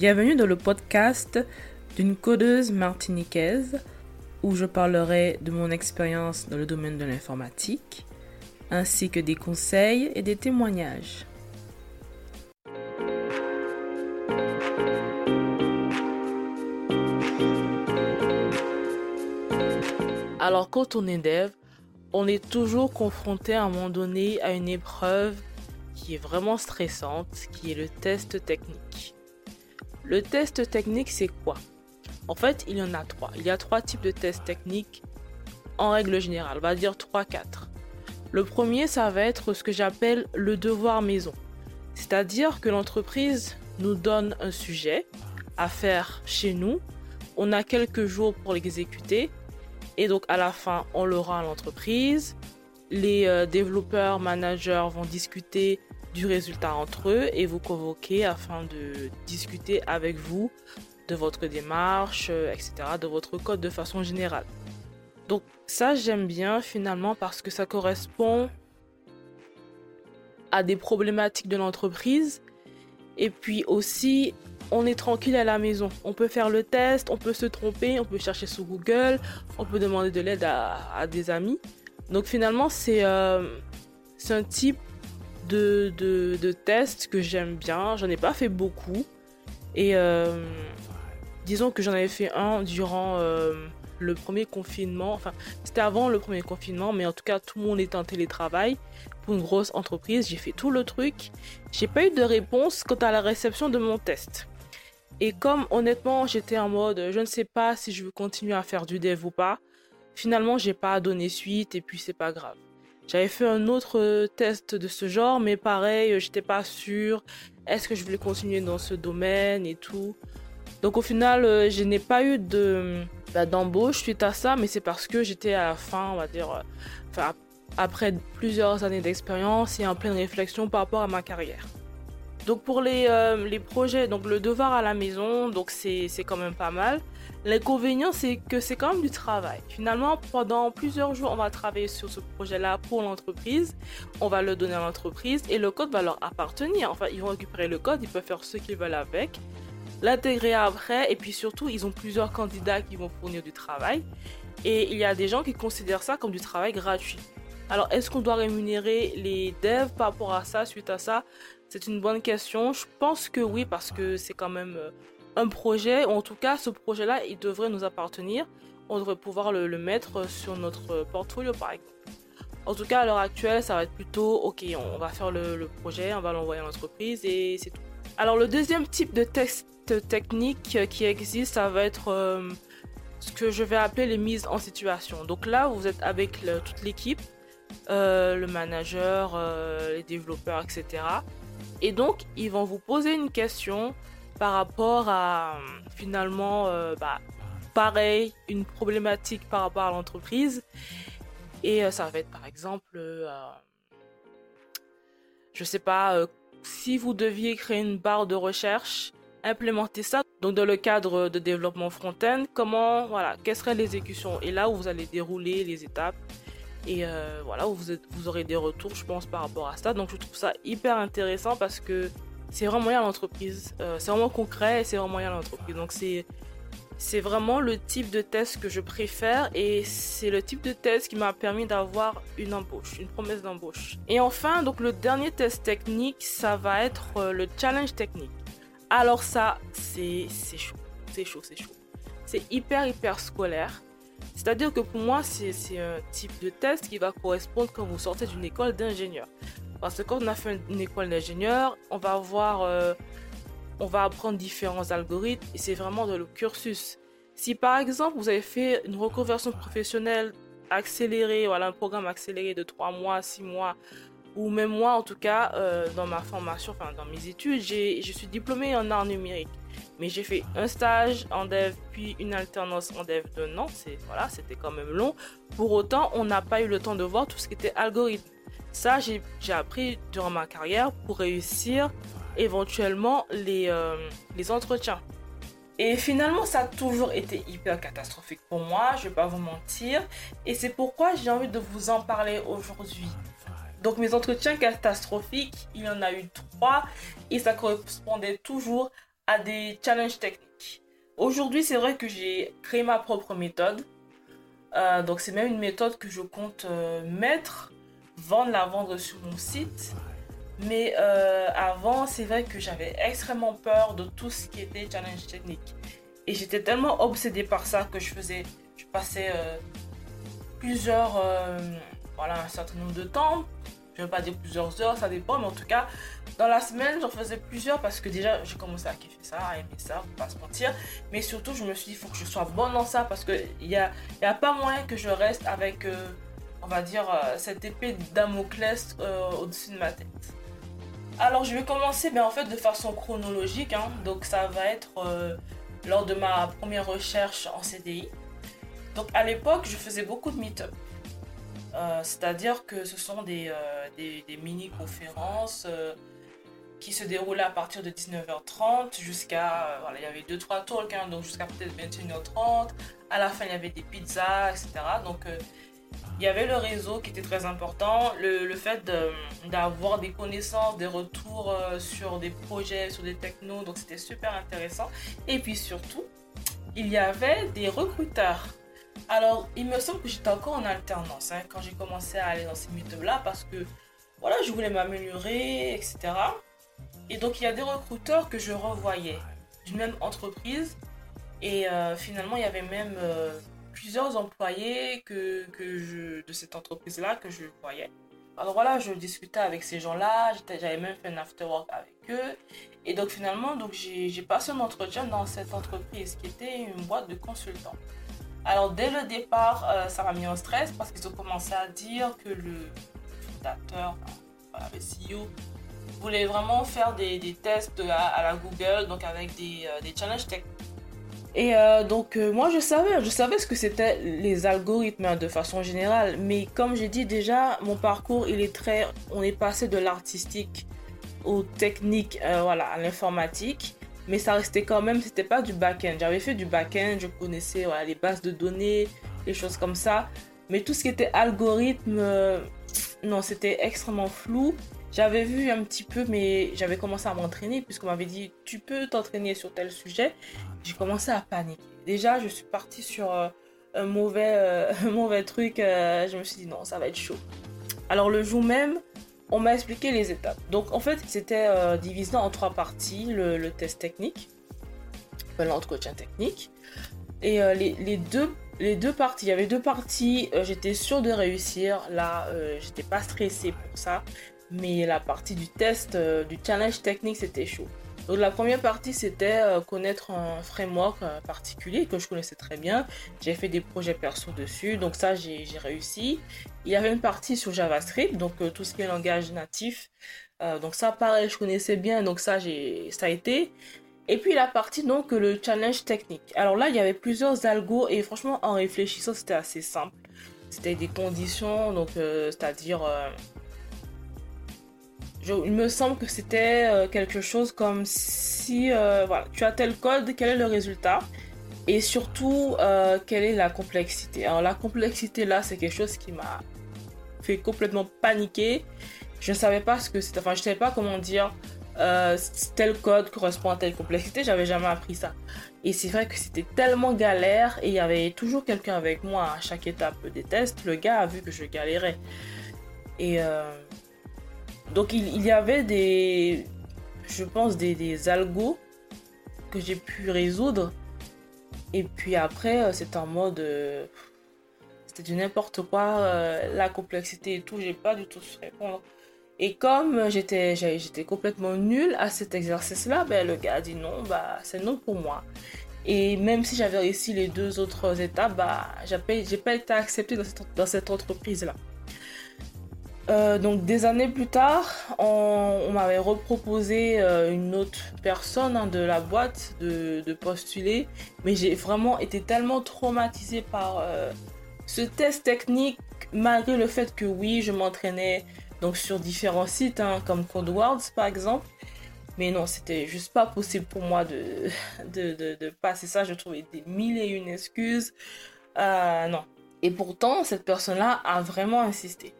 Bienvenue dans le podcast d'une codeuse martiniquaise où je parlerai de mon expérience dans le domaine de l'informatique ainsi que des conseils et des témoignages. Alors quand on est dev, on est toujours confronté à un moment donné à une épreuve qui est vraiment stressante, qui est le test technique. Le test technique, c'est quoi? En fait, il y en a trois. Il y a trois types de tests techniques en règle générale. On va dire 3-4. Le premier, ça va être ce que j'appelle le devoir maison. C'est-à-dire que l'entreprise nous donne un sujet à faire chez nous. On a quelques jours pour l'exécuter. Et donc à la fin, on le rend à l'entreprise. Les euh, développeurs, managers vont discuter du résultat entre eux et vous convoquer afin de discuter avec vous de votre démarche, euh, etc., de votre code de façon générale. Donc ça, j'aime bien finalement parce que ça correspond à des problématiques de l'entreprise. Et puis aussi, on est tranquille à la maison. On peut faire le test, on peut se tromper, on peut chercher sur Google, on peut demander de l'aide à, des amis. Donc finalement, c'est euh, un type de, tests que j'aime bien. J'en ai pas fait beaucoup. Et euh, disons que j'en avais fait un durant euh, le premier confinement. Enfin, c'était avant le premier confinement, mais en tout cas, tout le monde était en télétravail pour une grosse entreprise. J'ai fait tout le truc. J'ai pas eu de réponse quant à la réception de mon test. Et comme honnêtement, j'étais en mode, je ne sais pas si je veux continuer à faire du dev ou pas. Finalement, j'ai pas donné suite et puis c'est pas grave. J'avais fait un autre euh, test de ce genre, mais pareil, euh, j'étais pas sûre. Est-ce que je voulais continuer dans ce domaine et tout? Donc au final, euh, je n'ai pas eu bah, d'embauche suite à ça, mais c'est parce que j'étais à la fin, on va dire, après plusieurs années d'expérience et en pleine réflexion par rapport à ma carrière. Donc pour les, euh, les projets, donc le devoir à la maison, donc c'est quand même pas mal. L'inconvénient, c'est que c'est quand même du travail. Finalement, pendant plusieurs jours, on va travailler sur ce projet-là pour l'entreprise. On va le donner à l'entreprise et le code va leur appartenir. Enfin, ils vont récupérer le code, ils peuvent faire ce qu'ils veulent avec, l'intégrer après. Et puis surtout, ils ont plusieurs candidats qui vont fournir du travail. Et il y a des gens qui considèrent ça comme du travail gratuit. Alors, est-ce qu'on doit rémunérer les devs par rapport à ça, suite à ça? C'est une bonne question. Je pense que oui, parce que c'est quand même euh, un projet, en tout cas, ce projet-là, il devrait nous appartenir. On devrait pouvoir le, mettre sur notre portfolio, par exemple. En tout cas, à l'heure actuelle, ça va être plutôt, ok, on va faire le, projet, on va l'envoyer à l'entreprise et c'est tout. Alors, le deuxième type de test technique qui existe, ça va être euh, ce que je vais appeler les mises en situation. Donc là, vous êtes avec toute l'équipe, euh, le manager, les développeurs, etc. Et donc, ils vont vous poser une question par rapport à finalement, euh, bah, pareil, une problématique par rapport à l'entreprise. Et euh, ça va être par exemple, euh, je sais pas, si vous deviez créer une barre de recherche, implémenter ça. Donc dans le cadre de développement front-end, comment, voilà, quelles seraient l'exécution Et là où vous allez dérouler les étapes et euh, voilà, vous, vous aurez des retours, je pense, par rapport à ça. Donc je trouve ça hyper intéressant parce que c'est vraiment moyen à l'entreprise. Euh, c'est vraiment concret et c'est vraiment moyen à l'entreprise. Donc c'est c'est vraiment le type de test que je préfère et c'est le type de test qui m'a permis d'avoir une embauche, une promesse d'embauche. Et enfin, donc le dernier test technique, ça va être euh, le challenge technique. Alors ça, c'est chaud, c'est chaud, c'est chaud. C'est hyper, hyper scolaire. C'est-à-dire que pour moi, c'est un type de test qui va correspondre quand vous sortez d'une école d'ingénieur. Parce que quand on a fait une école d'ingénieur, on va euh, on va apprendre différents algorithmes et c'est vraiment dans le cursus. Si par exemple vous avez fait une reconversion professionnelle accélérée, voilà un programme accéléré de 3 mois, 6 mois, ou même moi en tout cas, euh, dans ma formation, enfin dans mes études, je suis diplômée en art numérique. Mais j'ai fait un stage en dev, puis une alternance en dev de an. C'est, voilà, c'était quand même long. Pour autant, on n'a pas eu le temps de voir tout ce qui était algorithme. Ça, j'ai, appris durant ma carrière pour réussir éventuellement les, euh, les entretiens. Et finalement, ça a toujours été hyper catastrophique pour moi, je vais pas vous mentir. Et c'est pourquoi j'ai envie de vous en parler aujourd'hui. Donc mes entretiens catastrophiques, il y en a eu trois et ça correspondait toujours à des challenges techniques. Aujourd'hui, c'est vrai que j'ai créé ma propre méthode. Euh, donc c'est même une méthode que je compte euh, mettre, vendre, la vendre sur mon site. Mais euh, avant, c'est vrai que j'avais extrêmement peur de tout ce qui était challenge technique. Et j'étais tellement obsédée par ça que je faisais, je passais plusieurs, voilà, un certain nombre de temps. Je ne vais pas dire plusieurs heures, ça dépend, mais en tout cas, dans la semaine, j'en faisais plusieurs parce que déjà, j'ai commencé à kiffer ça, à aimer ça, pour pas se mentir. Mais surtout, je me suis dit, il faut que je sois bonne dans ça parce qu'il n'y a, y a pas moyen que je reste avec, euh, on va dire, euh, cette épée Damoclès euh, au-dessus de ma tête. Alors, je vais commencer, ben, en fait, de façon chronologique. Hein. donc, ça va être lors de ma première recherche en CDI. Donc, à l'époque, je faisais beaucoup de meet-up. C'est-à-dire que ce sont des, des, des mini-conférences qui se déroulait à partir de 19h30 jusqu'à. Euh, voilà, il y avait 2-3 talks, hein, donc jusqu'à peut-être 21h30. À la fin, il y avait des pizzas, etc. Donc, euh, il y avait le réseau qui était très important, le, le fait d'avoir des connaissances, des retours euh, sur des projets, sur des technos, donc c'était super intéressant. Et puis surtout, il y avait des recruteurs. Alors, il me semble que j'étais encore en alternance hein, quand j'ai commencé à aller dans ces meetups-là parce que voilà, je voulais m'améliorer, etc. Et donc il y a des recruteurs que je revoyais d'une même entreprise. Et euh, finalement, il y avait même euh, plusieurs employés que, que je, de cette entreprise-là que je voyais. Alors voilà, je discutais avec ces gens-là, j'avais même fait un after-work avec eux. Et donc finalement, donc j'ai passé un entretien dans cette entreprise qui était une boîte de consultants. Alors dès le départ, euh, ça m'a mis en stress parce qu'ils ont commencé à dire que le fondateur, le CEO, voulais vraiment faire des, tests à, la Google, donc avec des, euh, challenges techniques. Et euh, donc moi je savais, je savais ce que c'était les algorithmes hein, de façon générale, mais comme j'ai dit déjà, mon parcours il est très, on est passé de l'artistique aux techniques, voilà, à l'informatique, mais ça restait quand même, c'était pas du back-end. J'avais fait du back-end, je connaissais les bases de données, les choses comme ça, mais tout ce qui était algorithme, non, c'était extrêmement flou. J'avais vu un petit peu, mais j'avais commencé à m'entraîner puisqu'on m'avait dit tu peux t'entraîner sur tel sujet. J'ai commencé à paniquer. Déjà, je suis partie sur euh, un, mauvais, euh, mauvais truc. Euh, je me suis dit non, ça va être chaud. Alors le jour même, on m'a expliqué les étapes. Donc en fait, c'était divisé en trois parties le, test technique, l'entretien technique. Et les, les, deux, les deux parties, il y avait deux parties, j'étais sûre de réussir. Là, j'étais pas stressée pour ça. Mais la partie du test, euh, du challenge technique, c'était chaud. Donc la première partie, c'était euh, connaître un framework euh, particulier que je connaissais très bien. J'ai fait des projets perso dessus, donc ça, j'ai réussi. Il y avait une partie sur JavaScript, donc tout ce qui est langage natif. donc ça, pareil, je connaissais bien, donc ça, ça a été. Et puis la partie, donc, le challenge technique. Alors là, il y avait plusieurs algos, et franchement, en réfléchissant, c'était assez simple. C'était des conditions, donc c'est-à-dire il me semble que c'était euh, quelque chose comme si euh, voilà, tu as tel code, quel est le résultat? Et surtout euh, quelle est la complexité? Alors la complexité là, c'est quelque chose qui m'a fait complètement paniquer. Je ne savais pas ce que c'était, enfin je savais pas comment dire tel code correspond à telle complexité, j'avais jamais appris ça. Et c'est vrai que c'était tellement galère et il y avait toujours quelqu'un avec moi à chaque étape des tests. Le gars a vu que je galérais. Et donc il, y avait des, je pense, des, des algos que j'ai pu résoudre. Et puis après, euh, c'était en mode, euh, c'était du n'importe quoi, euh, la complexité et tout, j'ai pas du tout su répondre. Et comme j'étais, j'étais complètement nulle à cet exercice-là, ben, le gars a dit non, bah, c'est non pour moi. Et même si j'avais réussi les deux autres étapes, bah, j'ai pas, été acceptée dans cette, dans cette entreprise-là. Euh, donc des années plus tard, on, m'avait reproposé euh, une autre personne hein, de la boîte de, postuler, mais j'ai vraiment été tellement traumatisée par euh, ce test technique, malgré le fait que oui, je m'entraînais donc sur différents sites hein, comme CodeWords par exemple, mais non, c'était juste pas possible pour moi de, de, de passer ça. Je trouvais des mille et une excuses. non. Et pourtant, cette personne-là a vraiment insisté.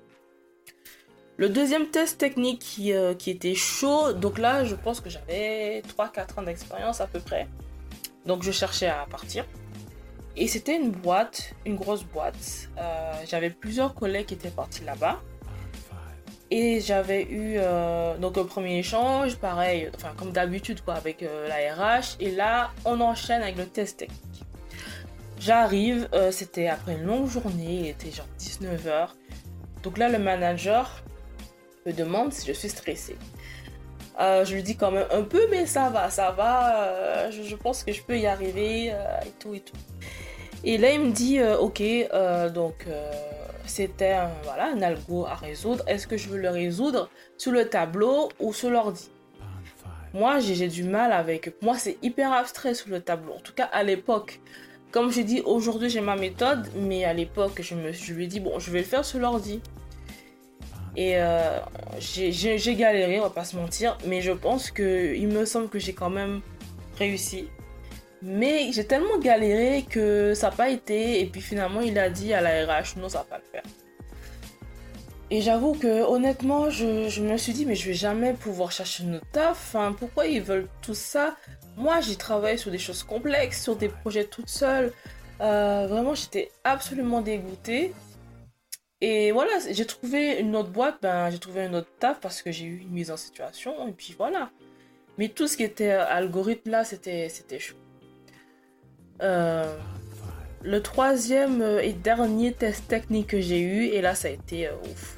Le deuxième test technique qui, euh, qui était chaud, donc là, je pense que j'avais 3-4 ans d'expérience à peu près. Donc je cherchais à partir. Et c'était une boîte, une grosse boîte. Euh, j'avais plusieurs collègues qui étaient partis là-bas. Et j'avais eu euh, donc un premier échange, pareil, enfin comme d'habitude quoi, avec euh, la RH. Et là, on enchaîne avec le test technique. J'arrive, c'était après une longue journée, il était genre 19h. Donc là, le manager me demande si je suis stressée. je lui dis quand même un peu, mais ça va, ça va. Je, je, pense que je peux y arriver et tout et tout. Et là, il me dit, euh, ok, euh, donc euh, c'était un, voilà, un algo à résoudre. Est-ce que je veux le résoudre sur le tableau ou sur l'ordi? Moi, j'ai du mal avec. Moi, c'est hyper abstrait sur le tableau. En tout cas, à l'époque. Comme je dis, aujourd'hui, j'ai ma méthode, mais à l'époque, je, me, je lui ai dit, bon, je vais le faire sur l'ordi. Et j'ai galéré, on va pas se mentir, mais je pense que il me semble que j'ai quand même réussi. Mais j'ai tellement galéré que ça n'a pas été. Et puis finalement, il a dit à la RH, non, ça va pas le faire. Et j'avoue que honnêtement, je, me suis dit, mais je vais jamais pouvoir chercher une taf. Enfin, pourquoi ils veulent tout ça? Moi, j'ai travaillé sur des choses complexes, sur des projets toute seule. Euh, vraiment, j'étais absolument dégoûtée. Et voilà, j'ai trouvé une autre boîte, ben, j'ai trouvé une autre taf parce que j'ai eu une mise en situation. Et puis voilà. Mais tout ce qui était algorithme là, c'était chaud. Euh, le troisième euh, et dernier test technique que j'ai eu, et là ça a été euh, ouf.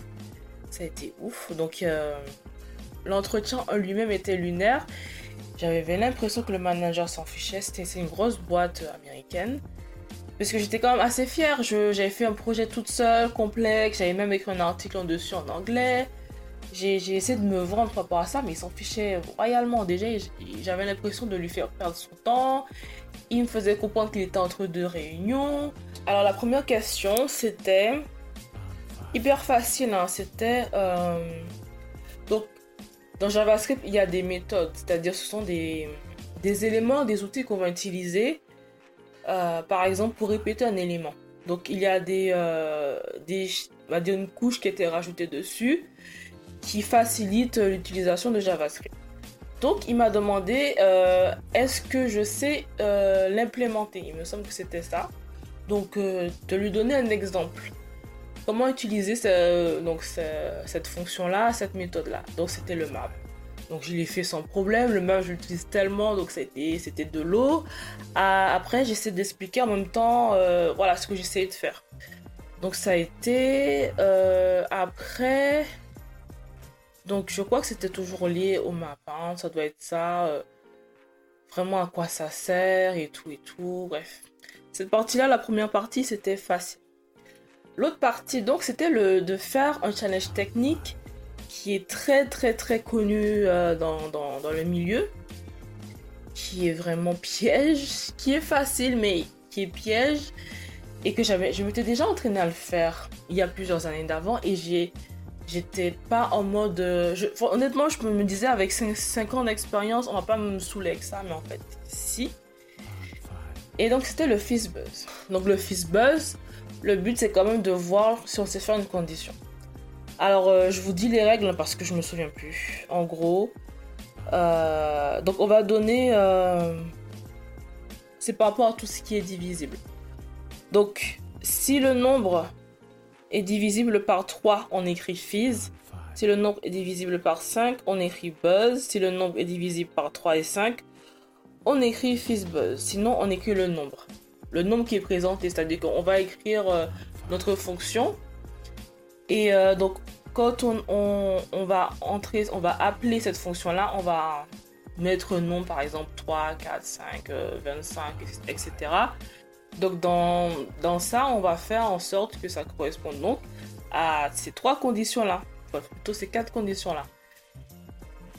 Ça a été ouf. Donc l'entretien en lui-même était lunaire. J'avais l'impression que le manager s'en fichait. C'était une grosse boîte américaine. Parce que j'étais quand même assez fière. J'avais fait un projet toute seule, complexe. J'avais même écrit un article en dessus en anglais. J'ai essayé de me vendre par rapport à ça, mais il s'en fichait royalement. Déjà, j'avais l'impression de lui faire perdre son temps. Il me faisait comprendre qu'il était entre deux réunions. Alors la première question, c'était hyper facile. Hein. C'était euh, donc dans JavaScript, il y a des méthodes, c'est-à-dire ce sont des, des éléments, des outils qu'on va utiliser, euh, par exemple pour répéter un élément. Donc il y a des, euh, des, bah, une couche qui a été rajoutée dessus qui facilite l'utilisation de JavaScript. Donc il m'a demandé euh, est-ce que je sais euh, l'implémenter? Il me semble que c'était ça. Donc de lui donner un exemple. Comment utiliser donc, cette fonction-là, cette méthode-là? Donc c'était le map. Donc je l'ai fait sans problème. Le map je l'utilise tellement, donc c'était de l'eau. Ah, après j'essaie d'expliquer en même temps voilà ce que j'essayais de faire. Donc ça a été après donc je crois que c'était toujours lié au map. Ça doit être ça. Euh, vraiment à quoi ça sert et tout et tout. Bref. Cette partie-là, la première partie, c'était facile. L'autre partie, donc, c'était le de faire un challenge technique qui est très très très connu euh, dans, dans, le milieu. Qui est vraiment piège. Qui est facile, mais qui est piège. Et que j'avais, je m'étais déjà entraîné à le faire il y a plusieurs années d'avant. Et j'ai J'étais pas en mode. Euh, honnêtement, je me disais, avec 5, ans d'expérience, on va pas me saouler avec ça, mais en fait, si. Et donc, c'était le buzz. Donc, le buzz, le but, c'est quand même de voir si on sait faire une condition. Alors, euh, je vous dis les règles parce que je me souviens plus. En gros, euh, donc on va donner. c'est par rapport à tout ce qui est divisible. Donc, si le nombre est divisible par 3, on écrit fizz. Si le nombre est divisible par 5, on écrit buzz. Si le nombre est divisible par 3 et 5, on écrit buzz. Sinon, on écrit le nombre. Le nombre qui est présenté, c'est-à-dire qu'on va écrire euh, notre fonction. Et euh, donc, quand on, on, va entrer, on va appeler cette fonction-là, on va mettre nom, par exemple 3, 4, 5, 25, etc. Donc dans, dans ça, on va faire en sorte que ça corresponde donc à ces trois conditions-là. Enfin, plutôt ces quatre conditions-là.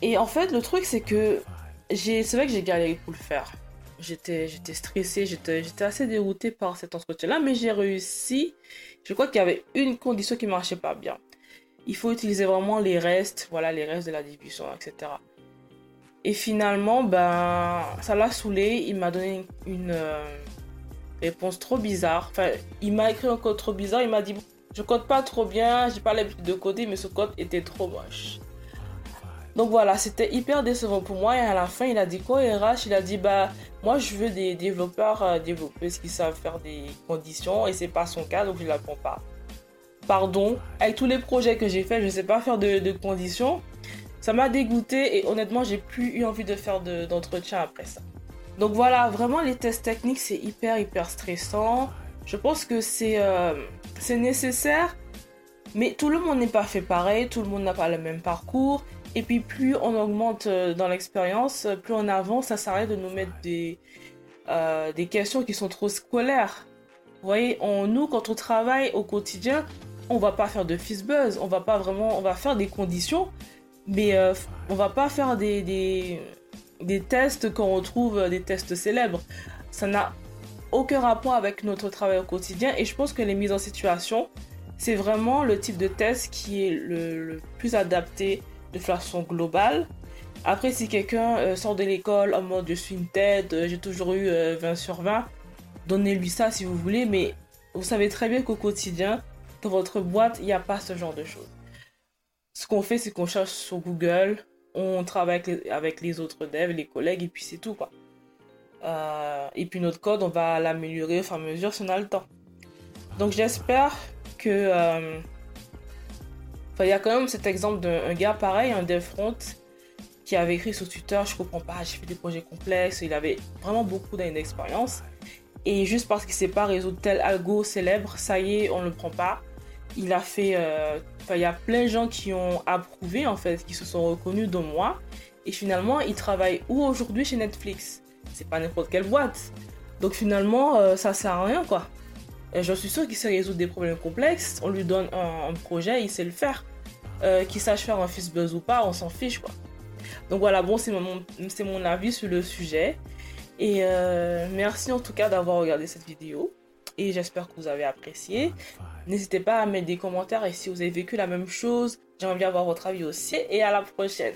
Et en fait, le truc, c'est que c'est vrai que j'ai galéré pour le faire. J'étais, stressée, j'étais, assez déroutée par cet entretien-là, mais j'ai réussi. Je crois qu'il y avait une condition qui marchait pas bien. Il faut utiliser vraiment les restes, voilà, les restes de la division, etc. Et finalement, ben, ça l'a saoulé. Il m'a donné une, euh, réponse trop bizarre. Enfin, il m'a écrit un code trop bizarre. Il m'a dit Je code pas trop bien, j'ai pas l'habitude de coder, mais ce code était trop moche. Donc voilà, c'était hyper décevant pour moi. Et à la fin, il a dit quoi, RH Il a dit bah moi je veux des développeurs, euh, développeuses qui savent faire des conditions et c'est pas son cas, donc je la prends pas. Pardon, avec tous les projets que j'ai fait, je sais pas faire de, conditions. Ça m'a dégoûté et honnêtement, j'ai plus eu envie de faire d'entretien après ça. Donc voilà, vraiment les tests techniques, c'est hyper hyper stressant. Je pense que c'est euh, c'est nécessaire, mais tout le monde n'est pas fait pareil, tout le monde n'a pas le même parcours. Et puis plus on augmente euh, dans l'expérience, plus on avance, ça s'arrête de nous mettre des, euh, des questions qui sont trop scolaires. Vous voyez, on, nous, quand on travaille au quotidien, on va pas faire de fist buzz, on va pas vraiment, on va faire des conditions, mais euh, on va pas faire des, des, des tests quand on trouve des tests célèbres. Ça n'a aucun rapport avec notre travail au quotidien et je pense que les mises en situation, c'est vraiment le type de test qui est le plus adapté de façon globale. Après, si quelqu'un euh, sort de l'école en mode je suis une tête, euh, j'ai toujours eu 20 euh, sur 20, donnez-lui ça si vous voulez, mais vous savez très bien qu'au quotidien, dans votre boîte, il n'y a pas ce genre de choses. Ce qu'on fait, c'est qu'on cherche sur Google, on travaille avec les, autres devs, les collègues, et puis c'est tout quoi. et puis notre code, on va l'améliorer au fur et à mesure si on a le temps. Donc j'espère que il y a quand même cet exemple d'un gars pareil, un dev front, qui avait écrit sur Twitter Je comprends pas, j'ai fait des projets complexes. Il avait vraiment beaucoup d'années d'expérience. Et juste parce qu'il sait pas résoudre tel algo célèbre, ça y est, on le prend pas. Il a fait. Euh, il y a plein de gens qui ont approuvé, en fait, qui se sont reconnus de moi. Et finalement, il travaille où aujourd'hui chez Netflix? C'est pas n'importe quelle boîte. Donc finalement, euh, ça sert à rien, quoi. Et je suis sûr qu'il sait résoudre des problèmes complexes. On lui donne un, projet, il sait le faire. Euh, qu'il sache faire un fils buzz ou pas, on s'en fiche, quoi. Donc voilà, bon, c'est mon, c'est mon avis sur le sujet. Et euh, merci en tout cas d'avoir regardé cette vidéo. Et j'espère que vous avez apprécié. N'hésitez pas à mettre des commentaires et si vous avez vécu la même chose, j'aimerais bien avoir votre avis aussi. Et à la prochaine.